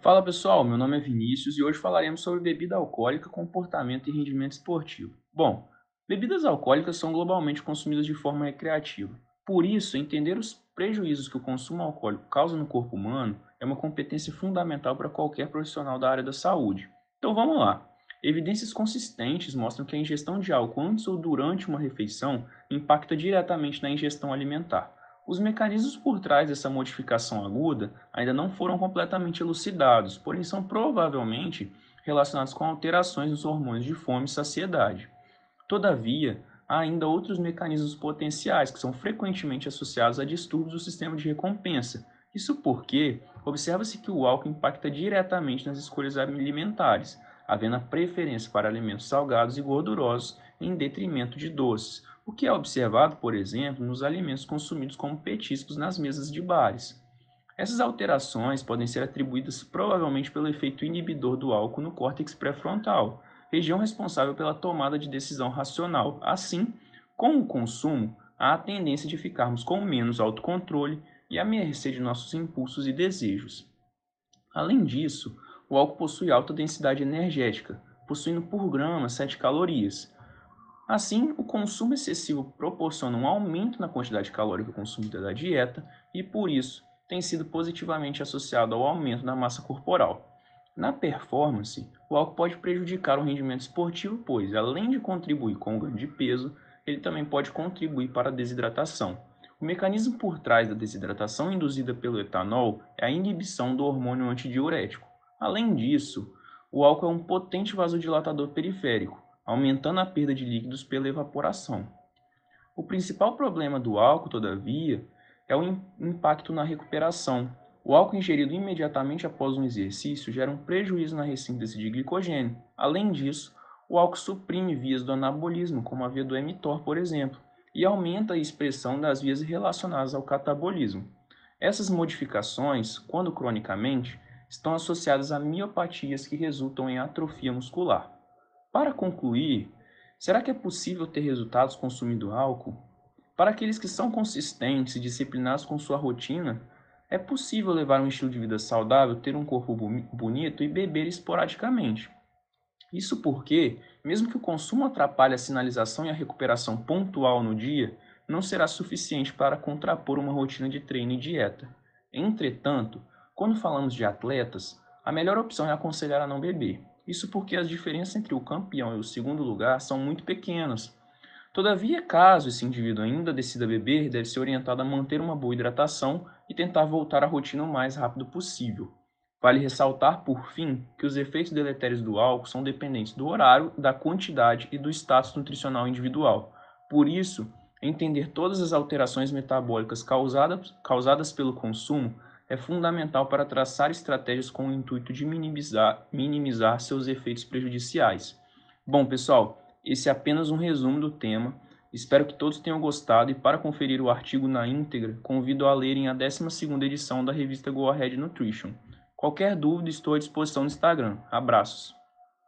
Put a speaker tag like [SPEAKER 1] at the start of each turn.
[SPEAKER 1] Fala pessoal, meu nome é Vinícius e hoje falaremos sobre bebida alcoólica, comportamento e rendimento esportivo. Bom, bebidas alcoólicas são globalmente consumidas de forma recreativa. Por isso, entender os prejuízos que o consumo alcoólico causa no corpo humano é uma competência fundamental para qualquer profissional da área da saúde. Então vamos lá. Evidências consistentes mostram que a ingestão de álcool antes ou durante uma refeição impacta diretamente na ingestão alimentar. Os mecanismos por trás dessa modificação aguda ainda não foram completamente elucidados, porém são provavelmente relacionados com alterações nos hormônios de fome e saciedade. Todavia, há ainda outros mecanismos potenciais que são frequentemente associados a distúrbios do sistema de recompensa. Isso porque observa-se que o álcool impacta diretamente nas escolhas alimentares, havendo a preferência para alimentos salgados e gordurosos em detrimento de doces, o que é observado, por exemplo, nos alimentos consumidos como petiscos nas mesas de bares. Essas alterações podem ser atribuídas provavelmente pelo efeito inibidor do álcool no córtex pré-frontal, região responsável pela tomada de decisão racional. Assim, com o consumo, há a tendência de ficarmos com menos autocontrole e à mercê de nossos impulsos e desejos. Além disso, o álcool possui alta densidade energética, possuindo por grama 7 calorias, Assim, o consumo excessivo proporciona um aumento na quantidade calórica consumida da dieta e, por isso, tem sido positivamente associado ao aumento da massa corporal. Na performance, o álcool pode prejudicar o rendimento esportivo, pois, além de contribuir com o ganho de peso, ele também pode contribuir para a desidratação. O mecanismo por trás da desidratação induzida pelo etanol é a inibição do hormônio antidiurético. Além disso, o álcool é um potente vasodilatador periférico, aumentando a perda de líquidos pela evaporação. O principal problema do álcool, todavia, é o impacto na recuperação. O álcool ingerido imediatamente após um exercício gera um prejuízo na ressíntese de glicogênio. Além disso, o álcool suprime vias do anabolismo, como a via do mTOR, por exemplo, e aumenta a expressão das vias relacionadas ao catabolismo. Essas modificações, quando cronicamente, estão associadas a miopatias que resultam em atrofia muscular. Para concluir, será que é possível ter resultados consumindo álcool? Para aqueles que são consistentes e disciplinados com sua rotina, é possível levar um estilo de vida saudável, ter um corpo bonito e beber esporadicamente. Isso porque, mesmo que o consumo atrapalhe a sinalização e a recuperação pontual no dia, não será suficiente para contrapor uma rotina de treino e dieta. Entretanto, quando falamos de atletas, a melhor opção é aconselhar a não beber. Isso porque as diferenças entre o campeão e o segundo lugar são muito pequenas. Todavia, caso esse indivíduo ainda decida beber, deve ser orientado a manter uma boa hidratação e tentar voltar à rotina o mais rápido possível. Vale ressaltar, por fim, que os efeitos deletérios do álcool são dependentes do horário, da quantidade e do status nutricional individual. Por isso, entender todas as alterações metabólicas causadas, causadas pelo consumo é fundamental para traçar estratégias com o intuito de minimizar, minimizar seus efeitos prejudiciais. Bom, pessoal, esse é apenas um resumo do tema. Espero que todos tenham gostado e para conferir o artigo na íntegra, convido a lerem a 12ª edição da revista Go Ahead Nutrition. Qualquer dúvida, estou à disposição no Instagram. Abraços!